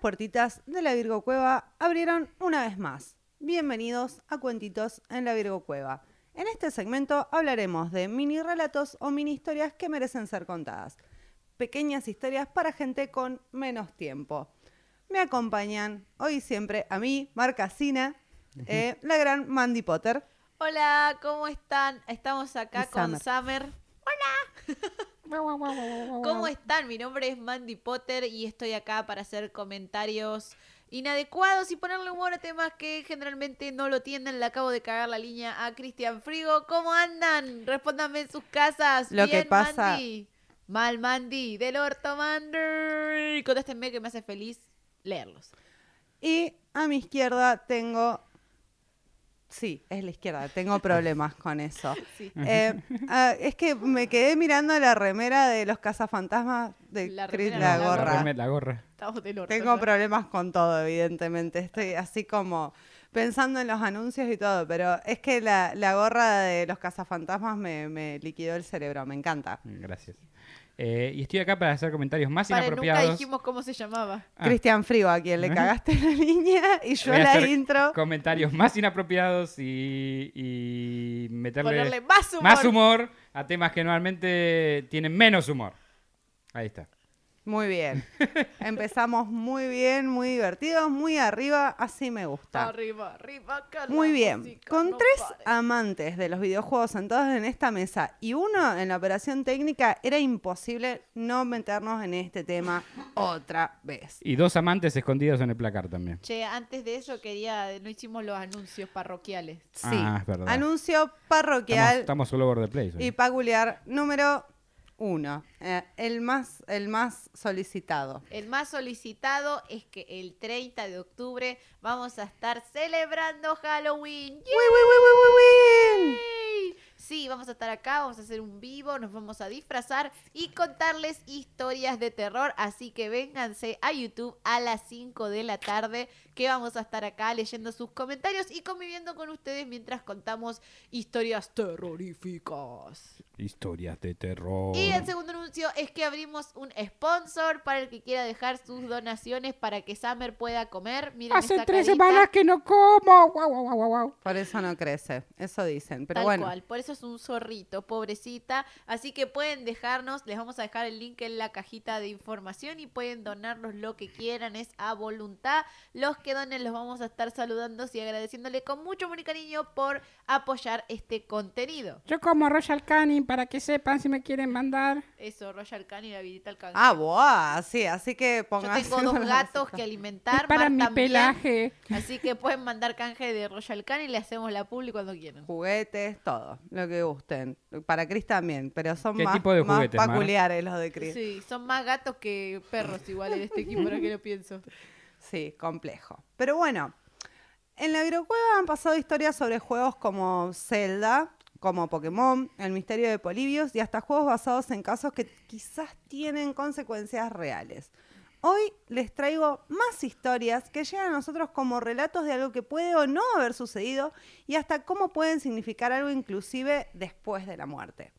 las puertitas de la Virgo Cueva abrieron una vez más. Bienvenidos a Cuentitos en la Virgo Cueva. En este segmento hablaremos de mini relatos o mini historias que merecen ser contadas. Pequeñas historias para gente con menos tiempo. Me acompañan hoy y siempre a mí, Marcasina, eh, la gran Mandy Potter. Hola, ¿cómo están? Estamos acá Y con Summer. Summer. Hola. ¿Cómo están? Mi nombre es Mandy Potter y estoy acá para hacer comentarios inadecuados y ponerle humor a temas que generalmente no lo tienen. Le acabo de cagar la línea a Cristian Frigo. ¿Cómo andan? Respóndanme en sus casas. Lo que Bien, pasa- Mandy. Mal Mandy, del orto Mandy. Contéstenme que me hace feliz leerlos. Y a mi izquierda tengo... Sí, es la izquierda, tengo problemas con eso. Sí. Eh, ah, es que me quedé mirando la remera de los cazafantasmas de La Chris remera, la gorra. La, gorra. Estamos del orto. Tengo problemas con todo, evidentemente. Estoy así como pensando en los anuncios y todo, pero es que la, la gorra de los cazafantasmas me, me liquidó el cerebro, me encanta. Gracias. Eh, y estoy acá para hacer comentarios más Paren, nunca inapropiados. dijimos cómo se llamaba. Ah. Cristian Frigo, a quien le cagaste la línea y yo Voy a la hacer intro. Comentarios más inapropiados y, y meterle Ponerle más humor. más humor a temas que normalmente tienen menos humor. Ahí está. Muy bien. Empezamos muy bien, muy divertidos, muy arriba, así me gusta. Arriba, arriba, la Muy bien. música Con no tres pare. amantes de los videojuegos sentados en esta mesa y uno en la operación técnica, era imposible no meternos en este tema otra vez. Y dos amantes escondidos en el placar también. Che, antes de eso quería, no hicimos los anuncios parroquiales. Sí. Ah, es verdad. Anuncio Estamos, parroquial estamos all over the place. hoy. y peculiar número uno. eh, el, más, el más solicitado. El más solicitado es que el 30 de octubre vamos a estar celebrando Halloween. ¡Wii, wii, wii, wii! ¡Yay! Sí, vamos a estar acá, vamos a hacer un vivo, nos vamos a disfrazar y contarles historias de terror. Así que vénganse a YouTube a las 5 de la tarde, que vamos a estar acá leyendo sus comentarios y conviviendo con ustedes mientras contamos historias terroríficas. Historias de terror. Y el segundo anuncio es que abrimos un sponsor para el que quiera dejar sus donaciones para que Summer pueda comer. Miren Hace tres carita. semanas que no como. Guau, guau, guau. Por eso no crece, eso dicen. Pero Tal bueno, cual, por eso es un zorrito, pobrecita. Así que pueden dejarnos, les vamos a dejar el link en la cajita de información y pueden donarnos lo que quieran, es a voluntad. Los que donen los vamos a estar saludando y agradeciéndole con mucho amor y cariño por apoyar este contenido. Yo como Royal Canin para que sepan si me quieren mandar. Eso, Royal Canin habilita el canje. ah, boa, sí, así que Yo pongan. tengo dos gatos que alimentar. Es para Mar mi también. pelaje. Así que pueden mandar canje de Royal Canin y le hacemos la publi cuando quieran. Juguetes, todo, lo que gusten. Para Chris también, pero son ¿Qué más, tipo de más juguetes, Mar? peculiares los de Chris. Sí, son más gatos que perros igual en este equipo, ahora que lo pienso. Sí, complejo. Pero bueno, en la Virocueva han pasado historias sobre juegos como Zelda, como Pokémon, El misterio de Polibios y hasta juegos basados en casos que quizás tienen consecuencias reales. Hoy les traigo más historias que llegan a nosotros como relatos de algo que puede o no haber sucedido y hasta cómo pueden significar algo inclusive después de la muerte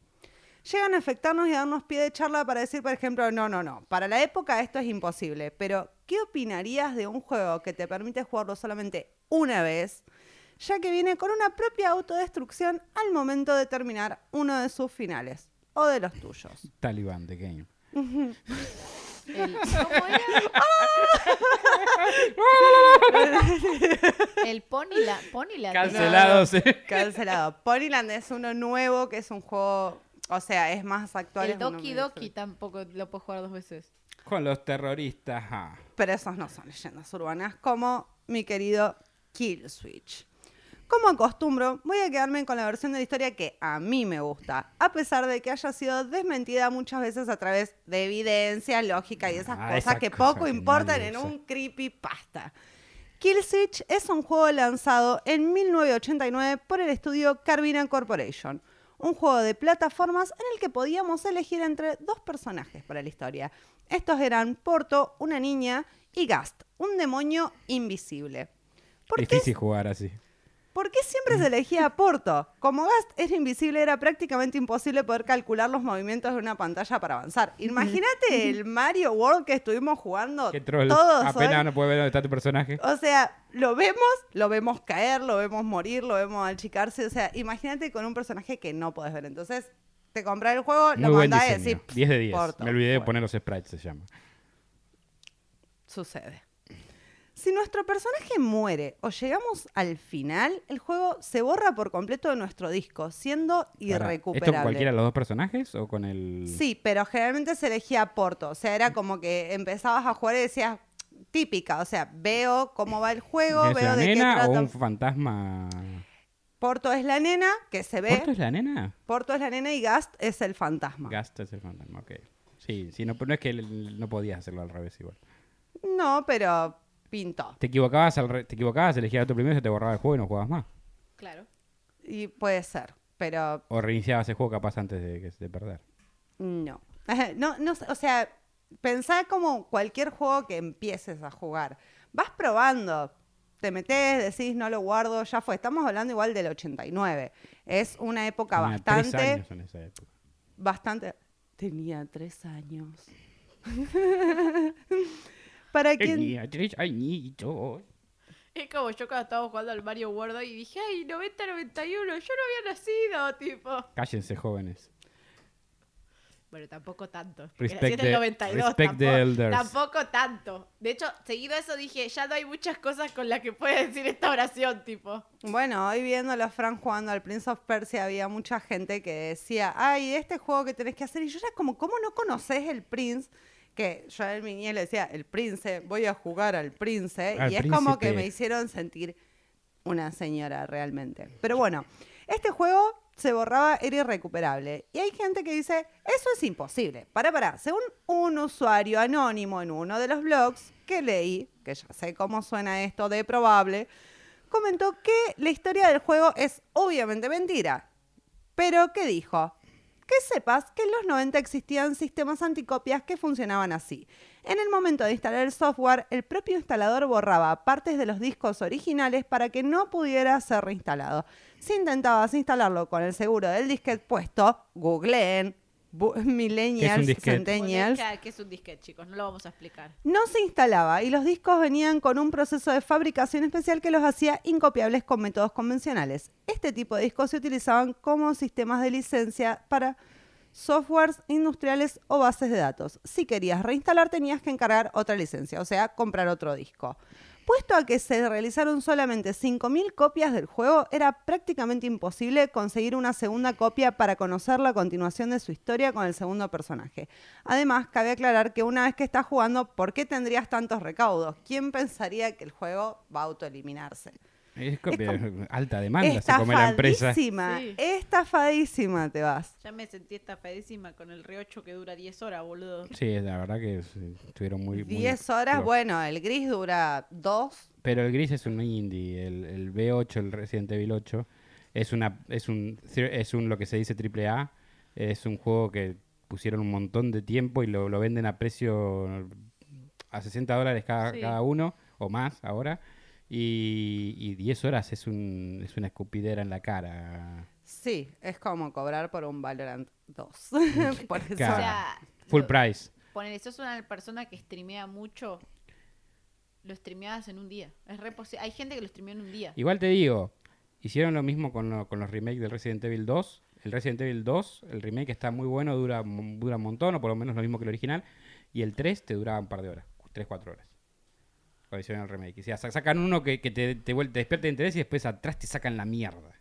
llegan a afectarnos y a darnos pie de charla para decir, por ejemplo, no, no, no, para la época esto es imposible, pero ¿qué opinarías de un juego que te permite jugarlo solamente una vez, ya que viene con una propia autodestrucción al momento de terminar uno de sus finales o de los tuyos? Taliban The Game. El, ¿Cómo era? El Ponyland. Ponyland. Cancelados, eh. Cancelado. Ponyland es uno nuevo, que es un juego, o sea, es más actual. El Doki Doki tampoco lo puedo jugar dos veces. Con los terroristas. ah. pero esos no son leyendas urbanas, como mi querido Kill Switch. Como acostumbro, voy a quedarme con la versión de la historia que a mí me gusta, a pesar de que haya sido desmentida muchas veces a través de evidencia, lógica y esas Ah, cosas esa que cosa poco que importan en usa. un creepypasta. Kill Switch es un juego lanzado en 1989 por el estudio Carmina Corporation, un juego de plataformas en el que podíamos elegir entre dos personajes para la historia. Estos eran Porto, una niña, y Gast, un demonio invisible. ¿Por qué Difícil jugar así. ¿Por qué siempre se elegía a Porto? Como Gast era invisible, era prácticamente imposible poder calcular los movimientos de una pantalla para avanzar. Imagínate el Mario World que estuvimos jugando Qué troll. todos Apenas hoy. no puede ver dónde está tu personaje. O sea, lo vemos, lo vemos caer, lo vemos morir, lo vemos achicarse. O sea, imagínate con un personaje que no podés ver. Entonces, te compras el juego, Muy lo mandás y decís, 10 de 10. Porto. Me olvidé de poner los sprites, se llama. Sucede. Si nuestro personaje muere o llegamos al final, el juego se borra por completo de nuestro disco, siendo irrecuperable. ¿Esto con cualquiera de los dos personajes o con el...? Sí, pero generalmente se elegía Porto. O sea, era como que empezabas a jugar y decías, típica. O sea, veo cómo va el juego, ¿Es veo la de qué nena o trata. un fantasma? Porto es la nena que se ve. ¿Porto es la nena? Porto es la nena y Gast es el fantasma. Gast es el fantasma, ok. Sí, sí no, no es que no podías hacerlo al revés igual. No, pero pintó. Te equivocabas, al re- te equivocabas, elegías otro primero y se te borraba el juego y no jugabas más. Claro. Y puede ser, pero O reiniciabas el juego capaz antes de, que- de perder. no. No, no, o sea, pensá como cualquier juego que empieces a jugar. Vas probando, te metes, decís, no lo guardo, ya fue. Estamos hablando igual del 89. Es una época Tenía tres bastante, años en esa época. bastante... Tenía tres años. Para quien... Tenía tres añitos. Es como yo cuando estaba jugando al Mario World y dije, ay, 90, 91, yo no había nacido, tipo. Cállense, jóvenes. Bueno, tampoco tanto. Respect el the- 92. respect the tampoco, elders. tampoco tanto. De hecho, seguido a eso dije, ya no hay muchas cosas con las que puede decir esta oración, tipo. Bueno, hoy viendo a Fran jugando al Prince of Persia había mucha gente que decía, ay, este juego que tenés que hacer. Y yo era como, ¿cómo no conoces el Prince? Que yo a mi niñez le decía, el Prince, voy a jugar al Prince. Al y es como que me hicieron sentir una señora realmente. Pero bueno, este juego se borraba, era irrecuperable. Y hay gente que dice, eso es imposible. Para, para, según un usuario anónimo en uno de los blogs que leí, que ya sé cómo suena esto de probable, comentó que la historia del juego es obviamente mentira. Pero, ¿qué dijo? Que sepas que en los 90 existían sistemas anticopias que funcionaban así. En el momento de instalar el software, el propio instalador borraba partes de los discos originales para que no pudiera ser reinstalado. Si intentabas instalarlo con el seguro del disquete puesto, googleen, millennials, disquete? centennials, ¿Qué es un disquete, chicos? No lo vamos a explicar. no se instalaba y los discos venían con un proceso de fabricación especial que los hacía incopiables con métodos convencionales. Este tipo de discos se utilizaban como sistemas de licencia para softwares industriales o bases de datos. Si querías reinstalar tenías que encargar otra licencia, o sea, comprar otro disco. Puesto a que se realizaron solamente 5.000 copias del juego, era prácticamente imposible conseguir una segunda copia para conocer la continuación de su historia con el segundo personaje. Además, cabe aclarar que una vez que estás jugando, ¿por qué tendrías tantos recaudos? ¿Quién pensaría que el juego va a autoeliminarse? Es copia- alta demanda se come la empresa. Estafadísima, Sí. estafadísima te vas. Ya me sentí estafadísima con el R8 que dura 10 horas, boludo. Sí, la verdad que estuvieron muy... muy 10 horas, flojos. bueno, el gris dura 2. Pero el gris es un indie, el, el B8, el Resident Evil 8, es una es un es un lo que se dice triple A, es un juego que pusieron un montón de tiempo y lo, lo venden a precio a 60 dólares cada, Sí. cada uno o más ahora y, y 10 horas es un es una escupidera en la cara. Sí, es como cobrar por un Valorant 2. por eso. Claro. O sea, Full lo- price. Ponele, sos una persona que streamea mucho. Lo streameabas en un día. Es re Hay gente que lo streamea en un día. Igual te digo, hicieron lo mismo con, lo- con los remakes del Resident Evil 2. El Resident Evil 2, el remake está muy bueno, dura, dura un montón, o por lo menos lo mismo que el original. Y el 3 te duraba un par de horas, 3, 4 horas. Cuando hicieron el remake. O sea, sa- sacan uno que, que te, te, te despierta interés y después atrás te sacan la mierda.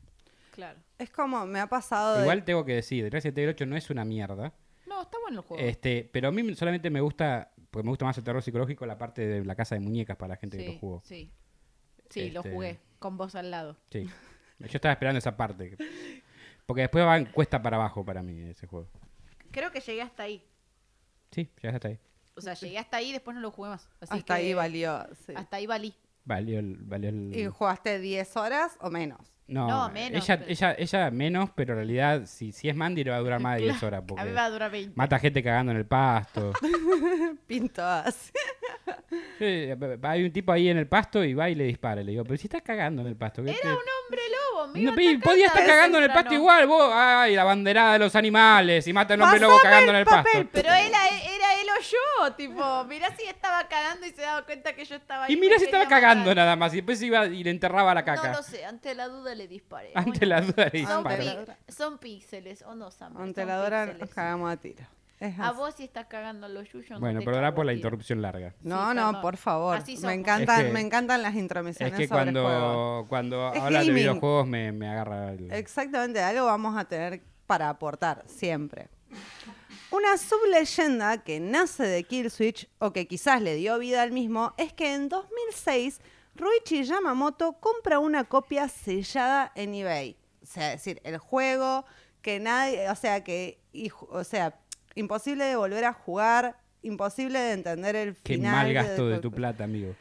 Claro. Es como, me ha pasado de- Igual tengo que decir, el Resident Evil 8 no es una mierda. No, está bueno el juego. Este, pero a mí solamente me gusta, porque me gusta más el terror psicológico, la parte de la casa de muñecas para la gente que lo jugó. sí. Sí, lo Este- jugué. Con vos al lado. Sí. Yo estaba esperando esa parte. Porque después va en cuesta para abajo para mí ese juego. Creo que llegué hasta ahí. Sí, ya hasta ahí. O sea, llegué hasta ahí y después no lo jugué más. Así hasta que ahí valió. sí. Hasta ahí valí. Valió el... Valió el... ¿Y jugaste 10 horas o menos? No, No, menos, ella, pero- ella, ella menos, pero en realidad, si, si es Mandy, le va a durar más de 10 horas. A mí Porque va a durar 20. mata gente cagando en el pasto. Pinto así. Sí, hay un tipo ahí en el pasto y va y le dispara. Le digo, pero si estás cagando en el pasto. ¿qué Era te- un hombre lobo. Me No, podía estar cagando en el pasto igual, vos. Ay, la banderada de los animales. Y mata a un hombre lobo cagando en el pasto. Pero era, era él o yo, tipo, mirá si estaba cagando y se daba cuenta que yo estaba ahí. Y me mira si estaba cagando matar. nada más. Y después iba y le enterraba la caca. No lo sé, ante la duda le disparé. Ante Bueno, la duda le duda. son píxeles, o no, Sam. Ante la dora nos cagamos a tiro. Es A vos si estás cagando lo suyo. no Bueno, perdona por la interrupción larga. No, Sí, no, por favor. Así Me encantan, Es que- me encantan las Es intromisiones que sobre juegos. cuando, cuando Es hablas de videojuegos me, me agarra el... Exactamente, algo vamos a tener para aportar siempre. Una subleyenda que nace de Kill Switch o que quizás le dio vida al mismo es que en 2006 Ruichi Yamamoto compra una copia sellada en eBay. O sea, es decir, el juego que nadie, o sea, que y o sea, imposible de volver a jugar, imposible de entender el Qué final. mal gasto de de- tu plata, amigo.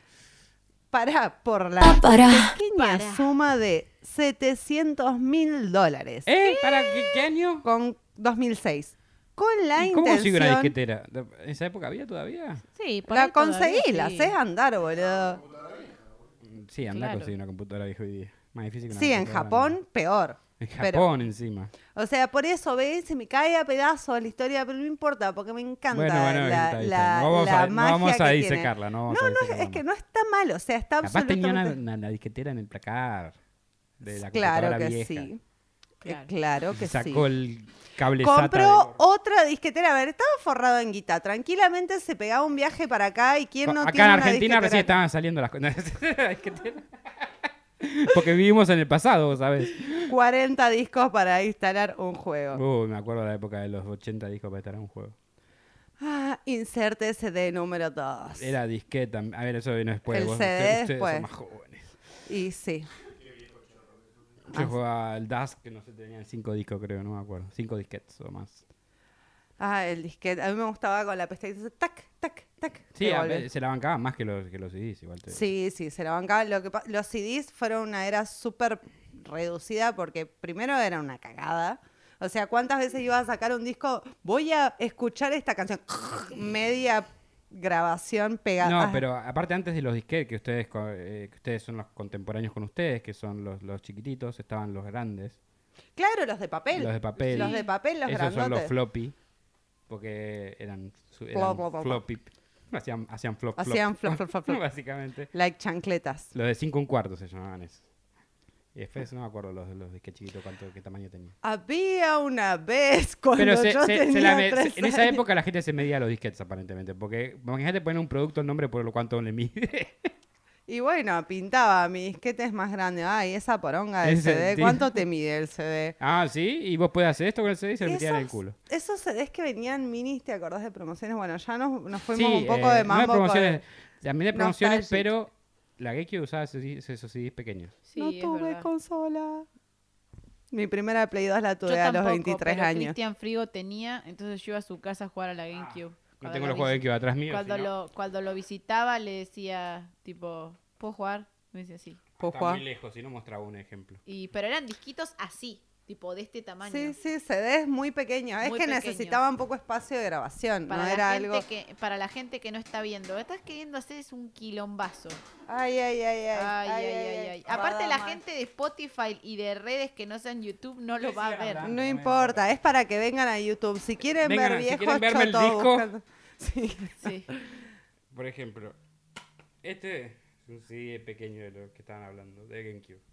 Para por la pequeña Para. suma de 700 mil dólares ¿Eh? ¿Para qué, qué año? con 2006. Con la ¿Y ¿Cómo consigo una disquetera? ¿En esa época había todavía? Sí, por La ahí todavía conseguí, la sí. sé andar, boludo. Sí, anda Claro. a conseguir una computadora vieja hoy día. Más difícil que una Sí, en computadora Japón, peor. En Pero- Japón encima. O sea, por eso, ¿ves? Se me cae a pedazos la historia, pero no importa, porque me encanta Bueno, bueno, la, está bien, la- no vamos la a, no magia vamos a que tiene. disecarla, no vamos No, a no, disecarla. es que no está mal, o sea, está Capaz tenía una, absolutamente... una- una disquetera en el placar de la claro computadora que vieja. sí. Eh, Claro. Claro que sacó sí. el cable Compró otra disquetera. A ver, estaba forrado en guita. Tranquilamente se pegaba un viaje para acá y quién no Acá tiene en Argentina recién estaban saliendo las cosas. Porque vivimos en el pasado, ¿sabes? 40 discos para instalar un juego. Uy, me acuerdo de la época de los 80 discos para en un juego. Ah, inserte CD número 2. Era disqueta. A ver, eso vino después. El CD después. son más jóvenes. Y sí. Yo jugaba al Dusk, que no sé, tenían 5 discos, creo, no me acuerdo. 5 disquetes o más. Ah, el disquete. A mí me gustaba con la pestaña. que Tac, tac, tac. Sí, que a ver, se la bancaban más que los, que los CDs, igual te Sí, sí, se la bancaba. Lo que los CDs fueron una era súper reducida porque primero era una cagada. O sea, ¿cuántas veces ibas a sacar un disco? Voy a escuchar esta canción. Media grabación pegada. No, Ah, pero aparte antes de los disquetes, que ustedes, eh, que ustedes son los contemporáneos con ustedes, que son los, los chiquititos, estaban los grandes. Claro, los de papel. Los de papel. Los de papel, los Esos grandotes. son los floppy. Porque eran, eran Flop, flop, flop. floppy. Hacían, hacían flop, flop. Hacían flop, flop, flop, flop. Básicamente. Like chancletas. Los de 5 un cuarto se llamaban esos. Y después no me acuerdo los, los de qué chiquito, cuánto, qué tamaño tenía. Había una vez cuando Pero se- yo se- se tenía la tres en esa años. época la gente se medía los disquetes aparentemente. Porque imagínate poner un producto el nombre por lo cuánto le mide. Y bueno, pintaba, mi disquete es más grande. Ay, esa poronga del Ese, CD. ¿Cuánto te mide el CD? ah, sí, y vos podés hacer esto con el CD y se lo metían en el culo. Esos CDs que venían minis, ¿te acordás de promociones? Bueno, ya nos, nos fuimos Sí, un poco eh, de no mambo. de promociones, con- también de promociones, pero la GameCube usaba esos, esos CDs pequeños. Sí, no tuve verdad. consola. Mi primera Play 2 la Yo tuve a los tampoco, 23 pero años. Cristian Frigo tenía, entonces yo iba a su casa a jugar a la GameCube. No Cuando tengo lo los juegos de GameCube atrás mío. Cuando, si no, lo, cuando lo visitaba le decía, tipo, ¿puedo jugar? Me decía sí. ¿Puedo está jugar? muy lejos, si no mostraba un ejemplo. Y, pero eran disquitos así, tipo de este tamaño. Sí, sí, CDs muy pequeños. Es que pequeños. necesitaban poco espacio de grabación. Para, no la era gente algo. que, para la gente que no está viendo, estás queriendo hacer es un quilombazo. Ay, ay, ay, ay. Ay, ay, ay, ay. Aparte, la gente de Spotify y de redes que no sean YouTube no lo va a ver. No importa, es para que vengan a YouTube. Si quieren Vengan, ver si viejos quieren verme el chotos disco. buscando- Sí. Sí. Por ejemplo, este es un CD pequeño de lo que estaban hablando, de GameCube.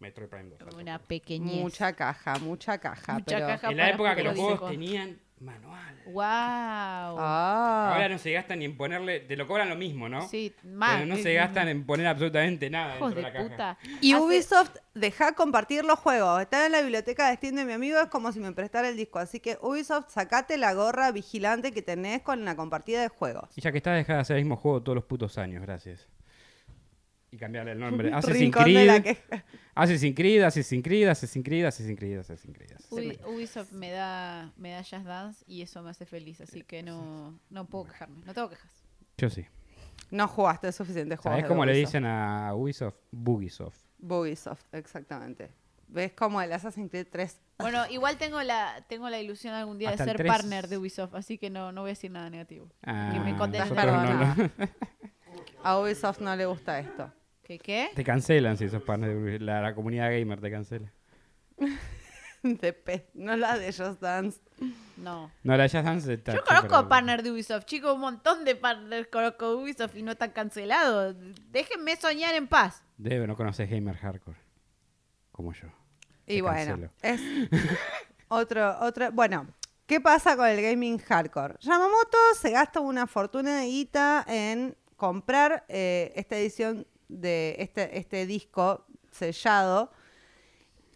Metroid Prime 2. falta Una pequeñez. Mucha caja, mucha caja. Mucha pero... caja. En la época que los juegos disco. tenían manual. ¡Wow! Ah. Ahora no se gastan ni en ponerle, te lo cobran lo mismo, ¿no? Sí, más. Pero no se gastan en poner absolutamente nada dentro de la caja. puta. Y Hace- Ubisoft deja compartir los juegos. Está en la biblioteca de Steam de mi amigo, es como si me prestara el disco. Así que Ubisoft, sacate la gorra vigilante que tenés con la compartida de juegos. Y ya que está, deja de hacer el mismo juego todos los putos años, gracias. Y cambiarle el nombre. Assassin's Creed. Assassin's Creed, Assassin's Creed, Assassin's Creed, Assassin's Creed, Assassin's Creed. Ubisoft me da, me da Just Dance y eso me hace feliz, así que no, no puedo quejarme. No tengo quejas. Yo sí. No jugaste suficiente juegos. ¿Sabes cómo le dicen a Ubisoft? Bugisoft. Ubisoft, exactamente. ¿Ves como el Assassin's Creed 3? Bueno, igual tengo la tengo la ilusión algún día Hasta de ser 3. partner de Ubisoft, así que no, no voy a decir nada negativo. Ah, Que me conteste. nosotros no lo- A Ubisoft no le gusta esto. ¿Qué qué? te cancelan si sos partner de Ubisoft. la, la comunidad gamer te cancela. De pe- no la de Just Dance. No. No, la Just Dance está Yo súper conozco bien. partner de Ubisoft, chicos, un montón de partners conozco de Ubisoft y no están cancelados. Déjenme soñar en paz. Debe, no conoces gamer hardcore. Como yo. Y Te bueno, cancelo. es otro, otro. Bueno, ¿qué pasa con el gaming hardcore? Yamamoto se gasta una fortuna de guita en comprar eh, esta edición de este, este disco sellado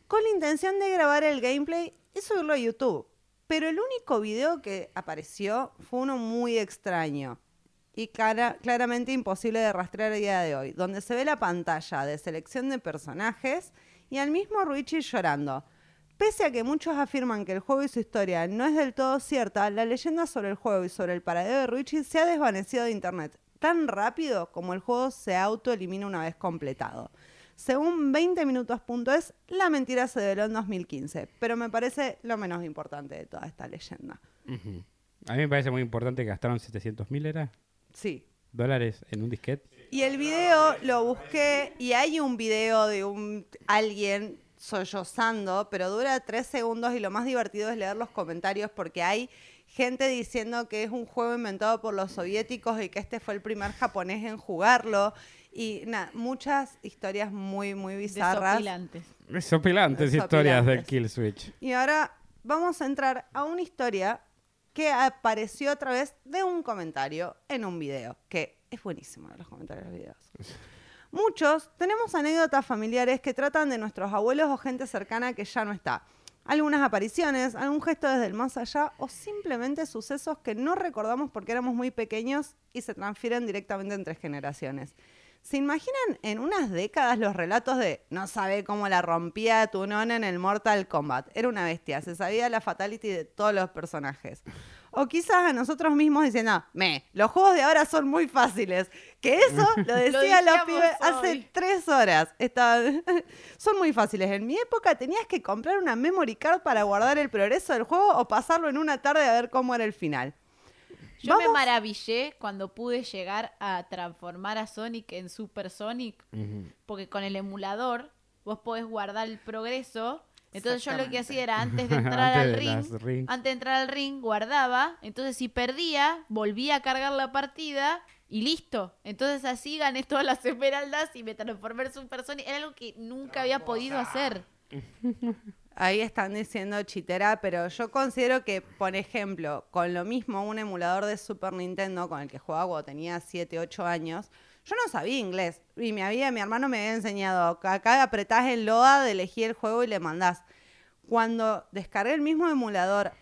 con la intención de grabar el gameplay y subirlo a YouTube. Pero el único video que apareció fue uno muy extraño y claramente imposible de rastrear a día de hoy, donde se ve la pantalla de selección de personajes y al mismo Ruichi llorando. Pese a que muchos afirman que el juego y su historia no es del todo cierta, la leyenda sobre el juego y sobre el paradero de Ruichi se ha desvanecido de internet tan rápido como el juego se autoelimina una vez completado. Según 20minutos.es, la mentira se develó en 2015, pero me parece lo menos importante de toda esta leyenda. A mí me parece muy importante que gastaron 700 mil, ¿era? Sí, Dólares en un disquete. Y el video lo busqué y hay un video de un alguien sollozando, pero dura tres segundos y lo más divertido es leer los comentarios porque hay gente diciendo que es un juego inventado por los soviéticos y que este fue el primer japonés en jugarlo y nada, muchas historias muy muy bizarras. Desopilantes. Sopilantes historias del. Kill Switch. Y ahora vamos a entrar a una historia que apareció a través de un comentario en un video, que es buenísimo los comentarios de los videos. Muchos tenemos anécdotas familiares que tratan de nuestros abuelos o gente cercana que ya no está. Algunas apariciones, algún gesto desde el más allá o simplemente sucesos que no recordamos porque éramos muy pequeños y se transfieren directamente entre generaciones. ¿Se imaginan en unas décadas los relatos de no sabe cómo la rompía tu nona en el Mortal Kombat? Era una bestia, se sabía la fatality de todos los personajes. O quizás a nosotros mismos diciendo, me, los juegos de ahora son muy fáciles. Que eso lo decían los decíamos pibes hace hoy. tres horas. Estaba- son muy fáciles. En mi época tenías que comprar una memory card para guardar el progreso del juego o pasarlo en una tarde a ver cómo era el final. Yo me maravillé cuando pude llegar a transformar a Sonic en Super Sonic, porque con el emulador vos podés guardar el progreso. Entonces yo lo que hacía era antes de entrar Antes al de ring, ring. antes de entrar al ring guardaba, entonces si perdía, volvía a cargar la partida y listo. Entonces así gané todas las esmeraldas y me transformé en Super Sonic. Era algo que nunca había podido hacer. Ahí están diciendo chitera, pero yo considero que, por ejemplo, con lo mismo un emulador de Super Nintendo con el que jugaba cuando tenía 7, 8 años, yo no sabía inglés. Y me había, mi hermano me había enseñado, que acá apretás el LOA de elegir el juego y le mandás. Cuando descargué el mismo emulador,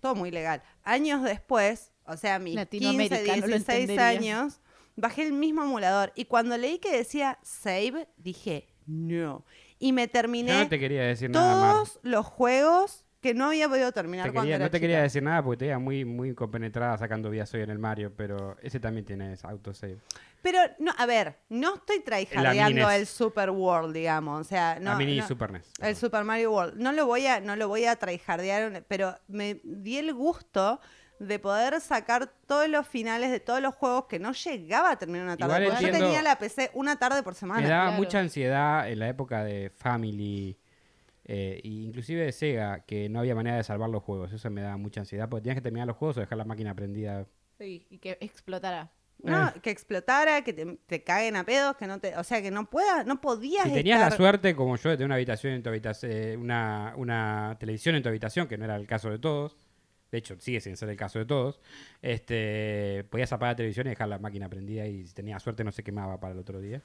todo muy legal, años después, o sea, mis 15, Latinoamericano lo 16 entendería. años, bajé el mismo emulador. Y cuando leí que decía save, dije, no. Y me terminé Yo no te quería decir nada, todos los juegos que no había podido terminar Te cuando quería- era no te quería chica. decir nada porque te veía muy, muy compenetrada sacando vías hoy en el Mario, pero ese también tiene autosave. Pero, no, a ver, no estoy NES. el Super World, digamos. O sea, no. la mini no- Super NES. El Super Mario World. No lo voy a, no lo voy a traijardear, pero me di el gusto de poder sacar todos los finales de todos los juegos que no llegaba a terminar una tarde. Igual porque yo tenía la PC una tarde por semana. Me daba claro. mucha ansiedad en la época de Family, eh, e inclusive de Sega, que no había manera de salvar los juegos. Eso me daba mucha ansiedad porque tenías que terminar los juegos o dejar la máquina prendida. Sí, y que explotara. No, que explotara, que te, te caguen a pedos, que no te, o sea, que no puedas, no podías Si tenías la suerte, como yo, de tener una habitación en tu habitación, una, una televisión en tu habitación, que no era el caso de todos, de hecho sigue sin ser el caso de todos, este, podías apagar la televisión y dejar la máquina prendida y si tenías suerte no se quemaba para el otro día.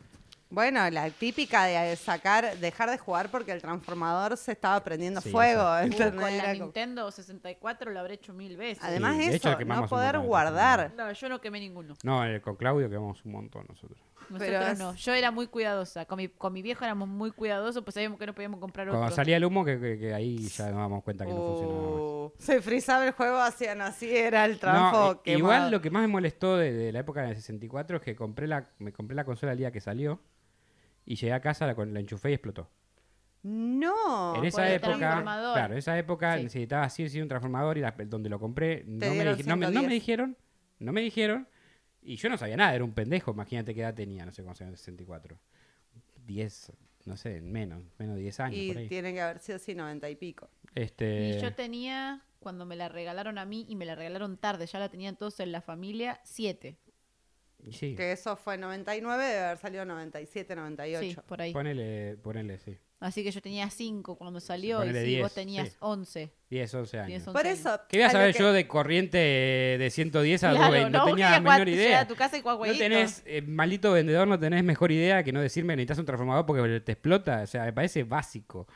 Bueno, la típica de sacar, dejar de jugar porque el transformador se estaba prendiendo Sí, fuego. Uh, con la como- Nintendo 64 lo habré hecho mil veces. Además Sí, de hecho, eso, no poder guardar. No, yo no quemé ninguno. No, eh, con Claudio quemamos un montón nosotros. Nosotros Pero es- no. Yo era muy cuidadosa. Con mi, con mi viejo éramos muy cuidadosos, pues sabíamos que no podíamos comprar Cuando otro. salía el humo, que, que- que ahí ya nos damos cuenta que no funcionaba más. Uh, se frizaba el juego, hacían así, era el No, transfo i- igual lo que más me molestó de, de la época del 64 es que compré la, me compré la consola el día que salió y llegué a casa, la, la enchufé y explotó. No. En esa época, claro, en esa época necesitaba sí, sí un transformador y donde lo compré no me, no, me, no me, dijeron, no me dijeron y yo no sabía nada, era un pendejo, imagínate qué edad tenía, no sé cómo se llama, 64. 10, no sé, menos, menos de 10 años. Y por tienen que haber sido así 90 y pico. Este... Y yo tenía, cuando me la regalaron a mí y me la regalaron tarde, ya la tenían todos en la familia, 7 sí, Que eso fue 99, debe haber salido 97, 98. Sí, por ahí. ponele, ponele, sí. Así que yo tenía cinco cuando salió ponele y sí, 10, vos tenías sí. 11. 10, 11 años. 10, 11 Por eso. ¿Qué voy a saber que- yo de corriente de 110 a Claro, 220? No, vos tenía la menor idea. a tu casa y No tenés, eh, maldito vendedor, no tenés mejor idea que no decirme necesitas un transformador porque te explota. O sea, me parece básico.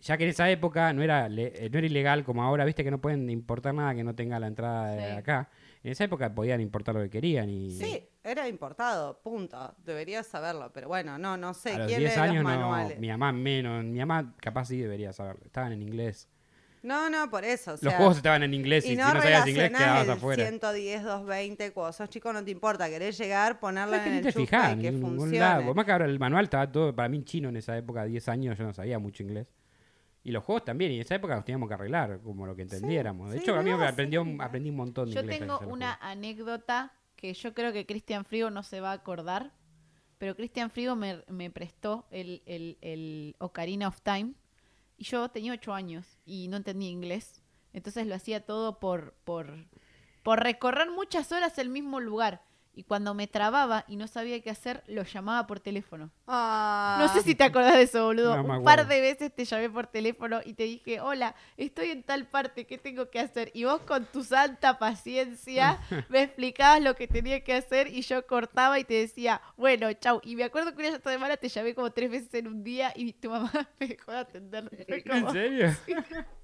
Ya que en esa época no era, le- eh, no era ilegal como ahora, viste que no pueden importar nada que no tenga la entrada de Sí. acá. En esa época podían importar lo que querían y Sí, era importado, punto. Deberías saberlo, pero bueno, no, no sé. a los ¿Quién 10 lee los años no, mi mamá menos, mi mamá capaz sí debería saberlo. Estaban en inglés. No, no, por eso. o Los juegos estaban en inglés y, y si no sabías inglés quedabas el afuera. 110, 220, cuando sos chico no te importa, querés llegar, ponerla en el fijás y que funcione. lado. Más que ahora el manual estaba todo para mí en chino en esa época, 10 años, yo no sabía mucho inglés. Y los juegos también, y en esa época nos teníamos que arreglar, como lo que entendiéramos. de sí, hecho, a mí no, me sí, aprendió, sí. aprendí un montón de Yo inglés. tengo los una anécdota que yo creo que Cristian Frigo no se va a acordar, pero Cristian Frigo me, me prestó el, el, el Ocarina of Time y yo tenía ocho años y no entendía inglés, entonces lo hacía todo por, por, por recorrer muchas horas el mismo lugar. Y cuando me trababa y no sabía qué hacer, lo llamaba por teléfono. Ah, No sé si te acordás de eso, boludo. No Un par de veces te llamé por teléfono y te dije, hola, estoy en tal parte, ¿qué tengo que hacer? Y vos con tu santa paciencia me explicabas lo que tenía que hacer y yo cortaba y te decía, bueno, chau. Y me acuerdo que una semana te llamé como tres veces en un día y tu mamá me dejó de atender. Fue ¿En como, serio?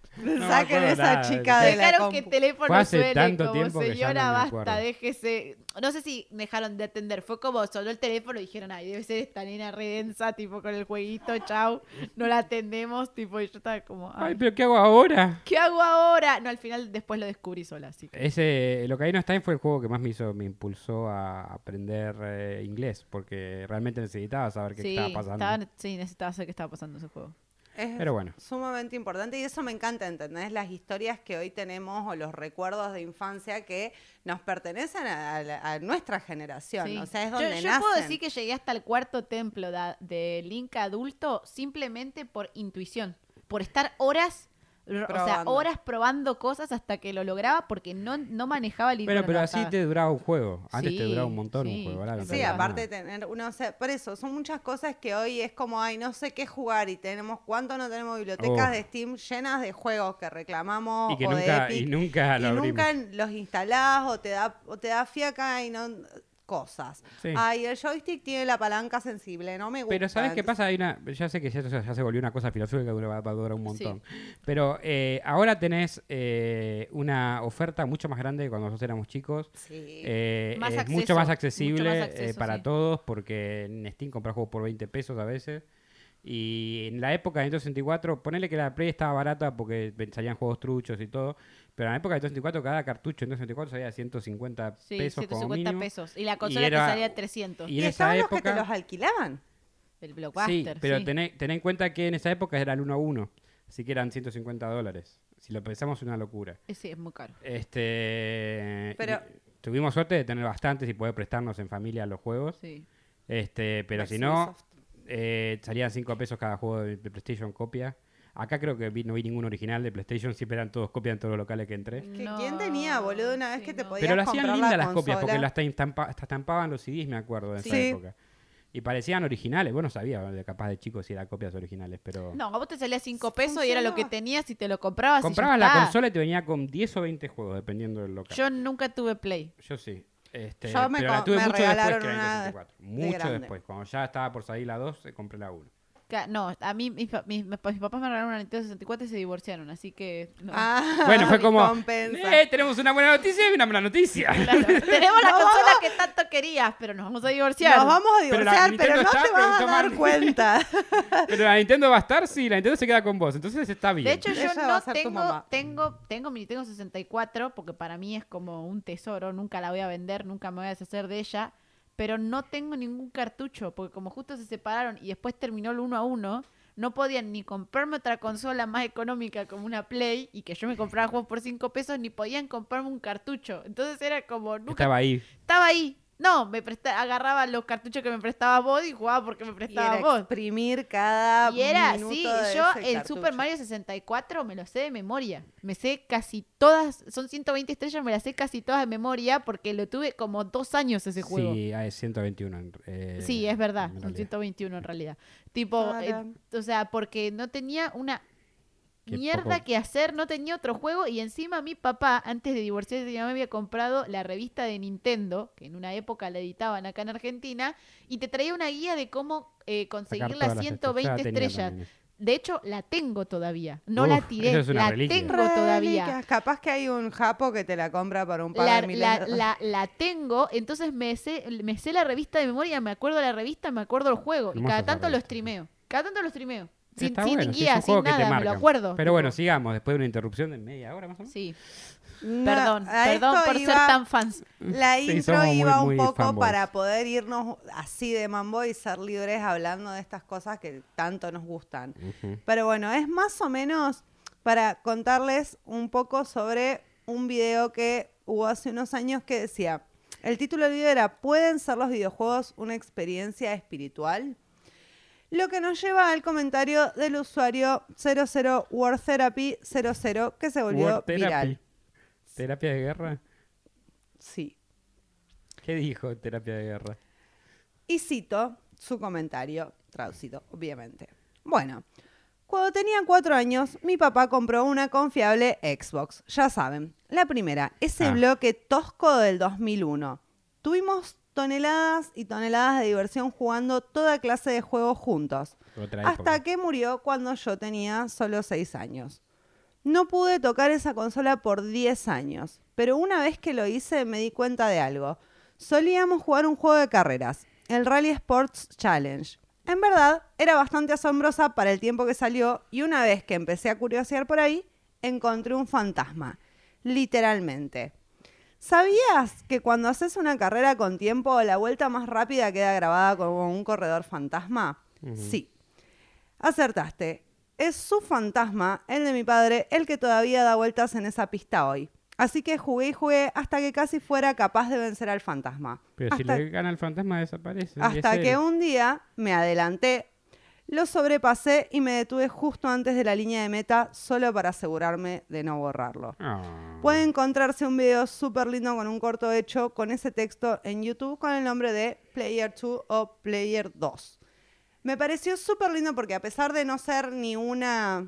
Saquen esa nada. chica de la Dejaron que el compu. teléfono suene tanto como señora, basta, acuerdo". déjese. No sé si dejaron de atender, fue como sonó el teléfono y dijeron, ay, debe ser esta nena redensa, tipo con el jueguito, chau, no la atendemos, tipo, y yo estaba como, Ay, ay, pero ¿qué hago ahora? ¿qué hago ahora? No, al final después lo descubrí sola, así que. Ese, el Ocarina of Time fue el juego que más me hizo, me impulsó a aprender eh, inglés, porque realmente necesitaba saber qué Sí, estaba pasando. estaba- sí, necesitaba saber qué estaba pasando en ese juego. Es Pero bueno. sumamente importante y eso me encanta, ¿entendés? Las historias que hoy tenemos o los recuerdos de infancia que nos pertenecen a, nuestra generación. Sí. O sea, es Yo- donde yo, nacen. puedo decir que llegué hasta el cuarto templo da- de Link adulto simplemente por intuición, por estar horas, o sea, horas probando cosas hasta que lo lograba porque no, no manejaba el Bueno, idioma. pero así te duraba un juego. Antes te duraba un montón sí, un juego. ahora no Sí, aparte de tener uno, o sea, por eso, son muchas cosas que hoy es como, ay, no sé qué jugar y tenemos, ¿cuánto no tenemos bibliotecas Oh. de Steam llenas de juegos que reclamamos Y que o nunca, de y Epic nunca y lo nunca los instalás o te da, o te da fiaca y no cosas. Sí. Ay, el joystick tiene la palanca sensible, no me gusta. Pero ¿sabes qué pasa? Hay una, ya sé que ya, ya se volvió una cosa filosófica que dura- va a durar un Sí. montón. Pero eh, ahora tenés eh, una oferta mucho más grande que cuando nosotros éramos chicos. Sí. Eh, Más es acceso, mucho más mucho accesible más eh, acceso, para todos porque en Steam compras juegos por 20 pesos a veces. Y en la época de Nintendo 64, ponele que la Play estaba barata porque salían juegos truchos y todo. Pero en la época de Nintendo 64, cada cartucho en Nintendo 64 salía 150 Sí, pesos como 150 mínimo. pesos. Y la consola era- te salía 300. y y en esa estaban los que te época- los alquilaban. el Sí, blockbuster. pero sí. Tené, tené en cuenta que en esa época era el 1 a 1. Así que eran 150 dólares. Si lo pensamos, es una locura. Eh, Sí, es muy caro. Este, Pero- y tuvimos suerte de tener bastantes y poder prestarnos en familia los juegos. Sí. Este, pero si no. Eh, salían 5 pesos cada juego de, de PlayStation copia. Acá creo que vi- no vi ningún original de PlayStation, siempre eran todos copias en todos los locales que entré. Que No, ¿Quién tenía, boludo, una vez sí, que te no. podías Pero lo hacían comprar lindas la las copias, porque las estampa- estampaban los CDs, me acuerdo, de esa Sí. época. Y parecían originales. Bueno, sabía de capaz de chicos si eran copias originales, pero... No, a vos te salía 5 Sí, pesos y era lo que tenías y te lo comprabas. y ya Comprabas la está. consola y te venía con 10 o 20 juegos, dependiendo del local. Yo nunca tuve Play. Yo sí. Este, Yo me pero la tuve me mucho después regalaron que la una Nintendo 64. de Mucho grande. después. Cuando ya estaba por salir la 2, eh, compré la 1. Ca- No, a mí mis, pa- mis- mis pa- mis papás me regalaron una Nintendo 64 y se divorciaron, así que... no. Ah, Bueno, fue como... "Eh, tenemos una buena noticia y una mala noticia. Claro, tenemos la No, consola que tanto querías, pero nos vamos a divorciar. Nos vamos a Pero divorciar, pero, Nintendo no está, te vas a dar mal. cuenta. Pero la Nintendo va a estar, sí, la Nintendo se queda con vos. Entonces está bien. De hecho, yo Ella no tengo, tengo, tengo mi Nintendo 64 porque para mí es como un tesoro, nunca la voy a vender, nunca me voy a deshacer de ella. Pero no tengo ningún cartucho, porque como justo se separaron y después terminó el uno a uno, no podían ni comprarme otra consola más económica como una Play y que yo me compraba juegos por 5 pesos, ni podían comprarme un cartucho. Entonces era como, nunca Estaba ahí. estaba ahí. No, me presta, agarraba los cartuchos que me prestaba vos y jugaba porque me Y prestaba era vos. exprimir cada Y era minuto así, de yo ese el cartucho. Super Mario 64 me lo sé de memoria. Me sé casi todas, son 120 estrellas, me las sé casi todas de memoria porque lo tuve como dos años ese juego. Sí, ah, es 121. en- eh, Sí, es verdad, en son realidad. 121 en realidad. Tipo, eh, o sea, porque no tenía una Qué mierda poco- que hacer, no tenía otro juego y encima mi papá, antes de divorciarse, ya me había comprado la revista de Nintendo, que en una época la editaban acá en Argentina, y te traía una guía de cómo eh, conseguir las todas ciento estrellas. 120 Ya tenía estrellas. De hecho, la tengo todavía. No Uf, la eso tiré, es una la reliquia. tengo todavía. Capaz que hay un japo que te la compra por un par La, de la, la, la tengo, entonces me sé, me sé la revista de memoria, me acuerdo de la revista, me acuerdo el juego. Y cada tanto lo revista. streameo. Cada tanto lo streameo. Sin, Está sin bueno, sí, es guía, un juego sin que te nada, me lo acuerdo. Pero bueno, sigamos. Después de una interrupción de media hora más o menos. Sí, No, perdón, perdón por ser tan fans. La Sí, intro muy, iba un muy poco fanboys. para poder irnos así de mambo y ser libres hablando de estas cosas que tanto nos gustan. Pero bueno, es más o menos para contarles un poco sobre un video que hubo hace unos años que decía, el título del video era ¿Pueden ser los videojuegos una experiencia espiritual? Lo que nos lleva al comentario del usuario 00 War Therapy 00 que se volvió therapy. viral. ¿Terapia de guerra? Sí. ¿Qué dijo terapia de guerra? Y cito su comentario, traducido, obviamente. Bueno, cuando tenía cuatro años, mi papá compró una confiable Xbox. Ya saben, la primera, ese Ah. bloque tosco del 2001. Tuvimos toneladas y toneladas de diversión jugando toda clase de juegos juntos. Hasta que murió cuando yo tenía solo 6 años. No pude tocar esa consola por 10 años, pero una vez que lo hice me di cuenta de algo. Solíamos jugar un juego de carreras, el Rally Sports Challenge. En verdad, era bastante asombrosa para el tiempo que salió y una vez que empecé a curiosear por ahí, encontré un fantasma, literalmente. ¿Sabías que cuando haces una carrera con tiempo, la vuelta más rápida queda grabada como un corredor fantasma? Sí. Acertaste. Es su fantasma, el de mi padre, el que todavía da vueltas en esa pista hoy. Así que jugué y jugué hasta que casi fuera capaz de vencer al fantasma. Pero si le gana el fantasma desaparece. hasta que él. un día me adelanté, lo sobrepasé y me detuve justo antes de la línea de meta solo para asegurarme de no borrarlo. Ah. Puede encontrarse un video súper lindo con un corto hecho con ese texto en YouTube con el nombre de Player 2 o Player 2. Me pareció súper lindo porque a pesar de no ser ni una,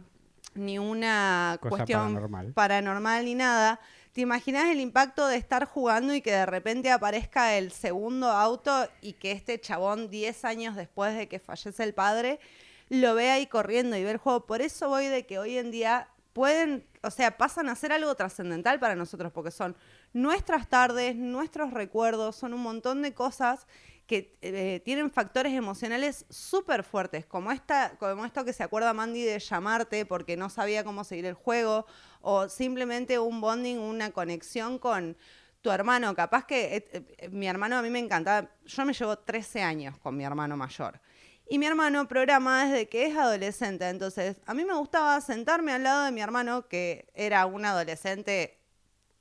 ni una Cosa cuestión paranormal. paranormal ni nada, ¿te imaginas el impacto de estar jugando y que de repente aparezca el segundo auto y que este chabón 10 años después de que fallece el padre lo vea ahí corriendo y ve el juego? Por eso voy de que hoy en día pueden, o sea, pasan a ser algo trascendental para nosotros porque son nuestras tardes, nuestros recuerdos, son un montón de cosas que eh, tienen factores emocionales súper fuertes, como, esta, como esto que se acuerda Mandy de llamarte porque no sabía cómo seguir el juego, o simplemente un bonding, una conexión con tu hermano. Capaz que eh, eh, mi hermano a mí me encantaba, yo me llevo 13 años con mi hermano mayor. Y mi hermano programa desde que es adolescente, entonces a mí me gustaba sentarme al lado de mi hermano, que era un adolescente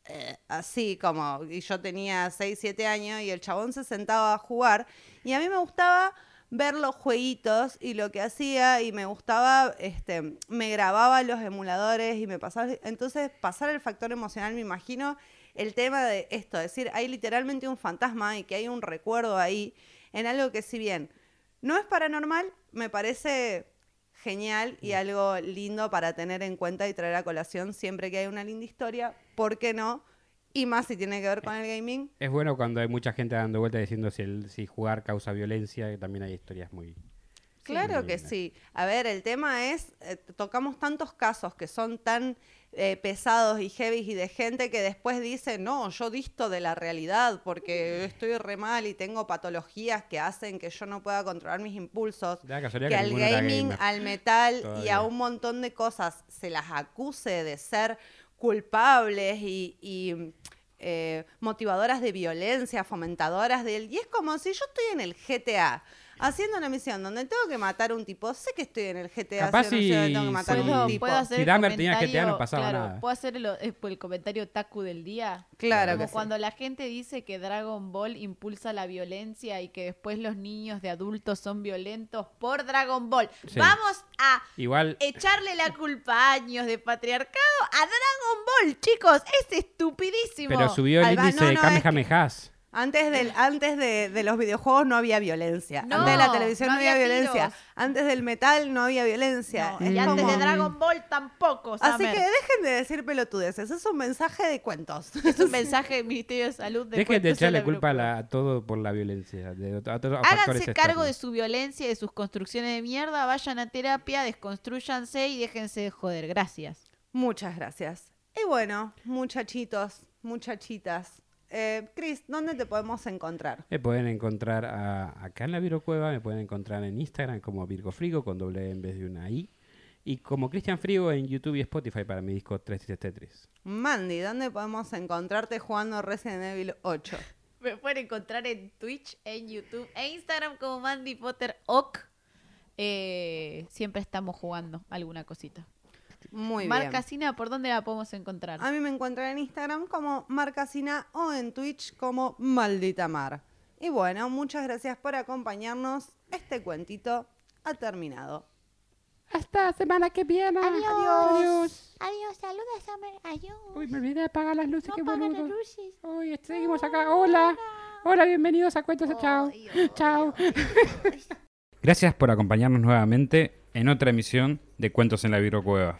eh, así como, y yo tenía 6, 7 años y el chabón se sentaba a jugar y a mí me gustaba ver los jueguitos y lo que hacía y me gustaba, este, me grababa los emuladores y me pasaba, entonces pasar el factor emocional, me imagino el tema de esto, es decir, hay literalmente un fantasma y que hay un recuerdo ahí en algo que si bien no es paranormal, me parece genial y algo lindo para tener en cuenta y traer a colación siempre que hay una linda historia, ¿por qué no? Y más si tiene que ver con el gaming. Es bueno cuando hay mucha gente dando vueltas diciendo si, el- si jugar causa violencia, que también hay historias muy... Claro muy que sí. A ver, el tema es, eh, tocamos tantos casos que son tan eh, pesados y heavy y de gente que después dice, no, yo disto de la realidad porque estoy re mal y tengo patologías que hacen que yo no pueda controlar mis impulsos. Que que al gaming, al metal y a un montón de cosas se las acuse de ser culpables y, eh, motivadoras de violencia, fomentadoras del... Y es como si yo estoy en el GTA haciendo una misión donde tengo que matar a un tipo, sé que estoy en el GTA Capaz donde si- tengo que matar a un Puedo, tipo. puedo hacer Si Dahmer tenía GTA no pasaba claro, nada. Puedo hacer el, eh, el comentario taku del día. Claro Como que sí. cuando la gente dice que Dragon Ball impulsa la violencia y que después los niños de adultos son violentos por Dragon Ball. Sí. Vamos a Igual, echarle la culpa a años de patriarcado a Dragon Ball, chicos. Es estupidísimo. pero subió el Alba, índice no, de no, es que- Kamehamehas. Antes, del, antes de, de los videojuegos no había violencia. No, antes de la televisión no no, había, había violencia. tiros. Antes del metal no había violencia. No, y antes de Dragon Ball tampoco, Así Summer. que dejen de decir pelotudeces. Es un mensaje de cuentos. Es un mensaje del Ministerio de Salud. de Dejen de echarle la culpa a, la- a todo por la violencia. de- a a Háganse cargo de su violencia y de sus construcciones de mierda, vayan a terapia, desconstruyanse y déjense de joder. Gracias. Muchas gracias. Y bueno, muchachitos, muchachitas. Eh, Cris, ¿dónde te podemos encontrar? Me pueden encontrar a- acá en la Virgocueva, me pueden encontrar en Instagram como Virgo Frigo con doble E en vez de una I. Y como Cristian Frigo en YouTube y Spotify para mi disco 333. Mandy, ¿dónde podemos encontrarte jugando Resident Evil 8? Me pueden encontrar en Twitch, en YouTube e Instagram como Mandy Potter Ock. Eh, siempre estamos jugando alguna cosita. Muy Marca bien. Sina, ¿por dónde la podemos encontrar? A mí me encuentran en Instagram como Marcasina o en Twitch como Maldita Mar. Y bueno, muchas gracias por acompañarnos. Este cuentito ha terminado. Hasta semana que viene. Adiós. Adiós, saluda Summer. Adiós. Uy, me olvidé de apagar las luces, no qué apaga las boludo. luces. Uy, seguimos acá. Hola. Hola, bienvenidos a Cuentos de Chao. Ay, Chao. Gracias por acompañarnos nuevamente en otra emisión de Cuentos en la Virgocueva.